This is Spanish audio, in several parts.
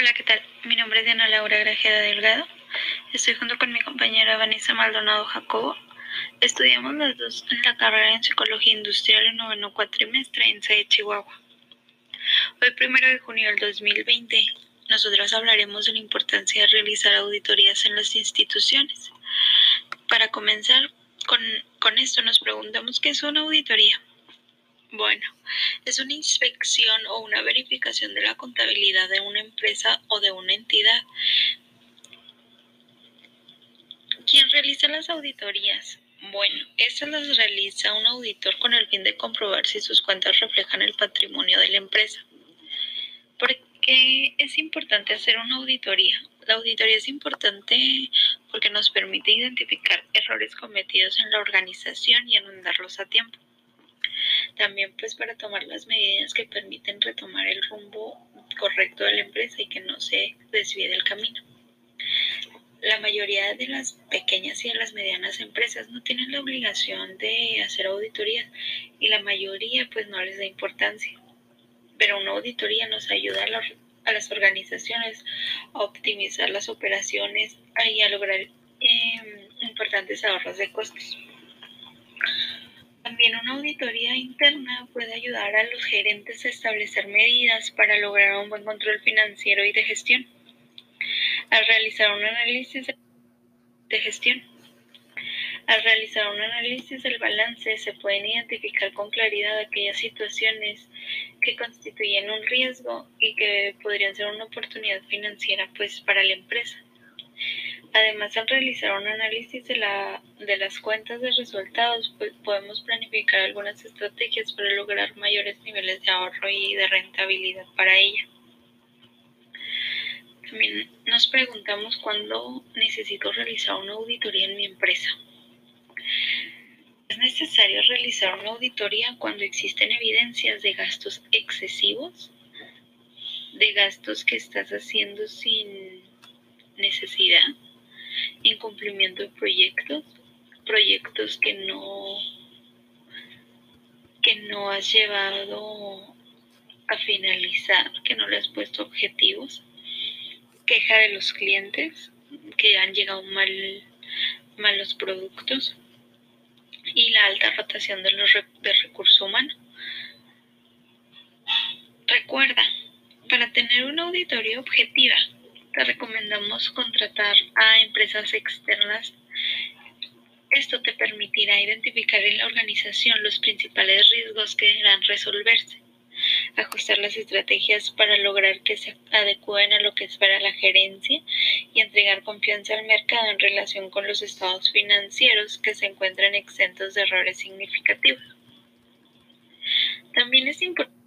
Hola, ¿qué tal? Mi nombre es Diana Laura Grajeda Delgado. Estoy junto con mi compañera Vanessa Maldonado Jacobo. Estudiamos las dos en la carrera en Psicología Industrial en noveno cuatrimestre en de Chihuahua. Hoy, primero de junio del 2020, nosotros hablaremos de la importancia de realizar auditorías en las instituciones. Para comenzar con, con esto, nos preguntamos qué es una auditoría. Bueno, es una inspección o una verificación de la contabilidad de una empresa o de una entidad. ¿Quién realiza las auditorías? Bueno, estas las realiza un auditor con el fin de comprobar si sus cuentas reflejan el patrimonio de la empresa. ¿Por qué es importante hacer una auditoría? La auditoría es importante porque nos permite identificar errores cometidos en la organización y enmendarlos a tiempo también pues para tomar las medidas que permiten retomar el rumbo correcto de la empresa y que no se desvíe del camino. La mayoría de las pequeñas y de las medianas empresas no tienen la obligación de hacer auditorías y la mayoría pues no les da importancia. Pero una auditoría nos ayuda a, las organizaciones a optimizar las operaciones y a lograr em, importantes ahorros de costos. También una auditoría interna puede ayudar a los gerentes a establecer medidas para lograr un buen control financiero y de gestión. Al realizar un análisis de gestión, al realizar un análisis del balance se pueden identificar con claridad aquellas situaciones que constituyen un riesgo y que podrían ser una oportunidad financiera pues para la empresa. Además, al realizar un análisis de, la, de las cuentas de resultados, pues, podemos planificar algunas estrategias para lograr mayores niveles de ahorro y de rentabilidad para ella. También nos preguntamos cuándo necesito realizar una auditoría en mi empresa. Es necesario realizar una auditoría cuando existen evidencias de gastos excesivos, de gastos que estás haciendo sin necesidad incumplimiento de proyectos, proyectos que no que no has llevado a finalizar, que no le has puesto objetivos, queja de los clientes que han llegado mal malos productos y la alta rotación de los de recursos humanos. Recuerda, para tener una auditoría objetiva, te recomendamos contratar a empresas externas. Esto te permitirá identificar en la organización los principales riesgos que deberán resolverse, ajustar las estrategias para lograr que se adecúen a lo que espera la gerencia y entregar confianza al mercado en relación con los estados financieros que se encuentran exentos de errores significativos. También es importante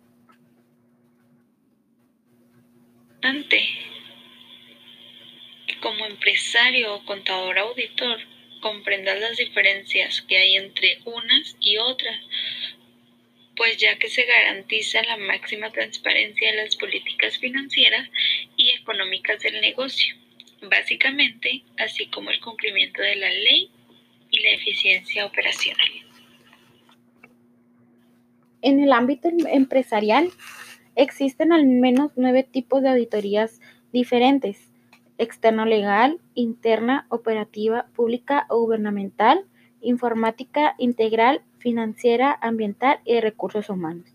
como empresario o contador auditor comprendas las diferencias que hay entre unas y otras, pues ya que se garantiza la máxima transparencia de las políticas financieras y económicas del negocio, básicamente, así como el cumplimiento de la ley y la eficiencia operacional. En el ámbito empresarial existen al menos nueve tipos de auditorías diferentes externo legal, interna, operativa, pública o gubernamental, informática, integral, financiera, ambiental y de recursos humanos.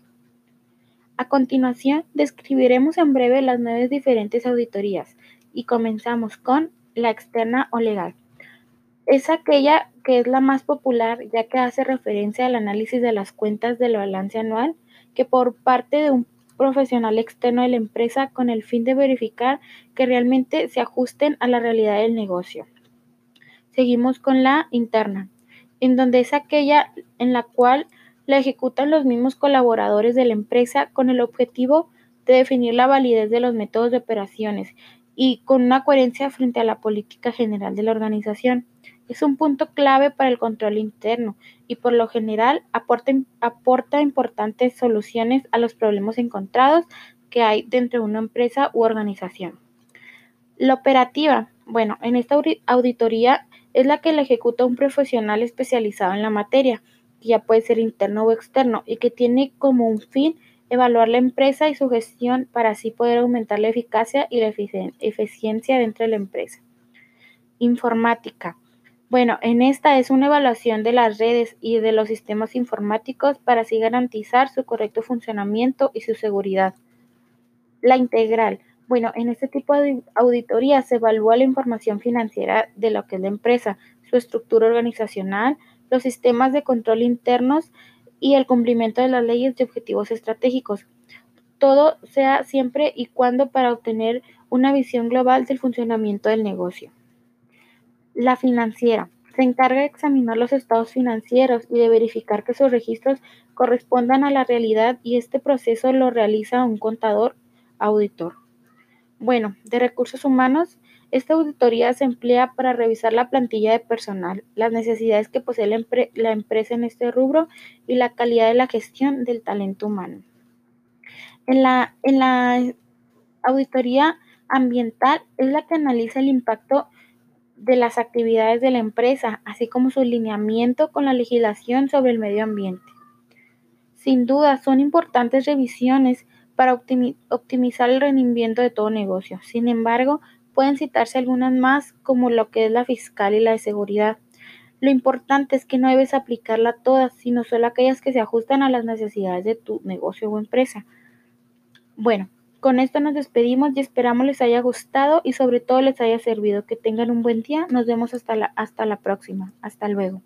A continuación, describiremos en breve las nueve diferentes auditorías y comenzamos con la externa o legal. Es aquella que es la más popular ya que hace referencia al análisis de las cuentas del balance anual que por parte de un profesional externo de la empresa con el fin de verificar que realmente se ajusten a la realidad del negocio. Seguimos con la interna, en donde es aquella en la cual la ejecutan los mismos colaboradores de la empresa con el objetivo de definir la validez de los métodos de operaciones y con una coherencia frente a la política general de la organización. Es un punto clave para el control interno y por lo general aporta, aporta importantes soluciones a los problemas encontrados que hay dentro de una empresa u organización. La operativa, bueno, en esta auditoría es la que la ejecuta un profesional especializado en la materia, que ya puede ser interno o externo, y que tiene como un fin evaluar la empresa y su gestión para así poder aumentar la eficacia y la eficiencia dentro de la empresa. Informática. Bueno, en esta es una evaluación de las redes y de los sistemas informáticos para así garantizar su correcto funcionamiento y su seguridad. La integral. Bueno, en este tipo de auditoría se evalúa la información financiera de lo que es la empresa, su estructura organizacional, los sistemas de control internos y el cumplimiento de las leyes de objetivos estratégicos. Todo sea siempre y cuando para obtener una visión global del funcionamiento del negocio. La financiera se encarga de examinar los estados financieros y de verificar que sus registros correspondan a la realidad y este proceso lo realiza un contador auditor. Bueno, de recursos humanos, esta auditoría se emplea para revisar la plantilla de personal, las necesidades que posee la, empresa en este rubro y la calidad de la gestión del talento humano. En la, en la auditoría ambiental es la que analiza el impacto de las actividades de la empresa, así como su alineamiento con la legislación sobre el medio ambiente. Sin duda, son importantes revisiones para optimizar el rendimiento de todo negocio. Sin embargo, pueden citarse algunas más como lo que es la fiscal y la de seguridad. Lo importante es que no debes aplicarla todas, sino solo aquellas que se ajustan a las necesidades de tu negocio o empresa. Bueno, con esto nos despedimos y esperamos les haya gustado y sobre todo les haya servido. Que tengan un buen día. Nos vemos hasta la, hasta la próxima. Hasta luego.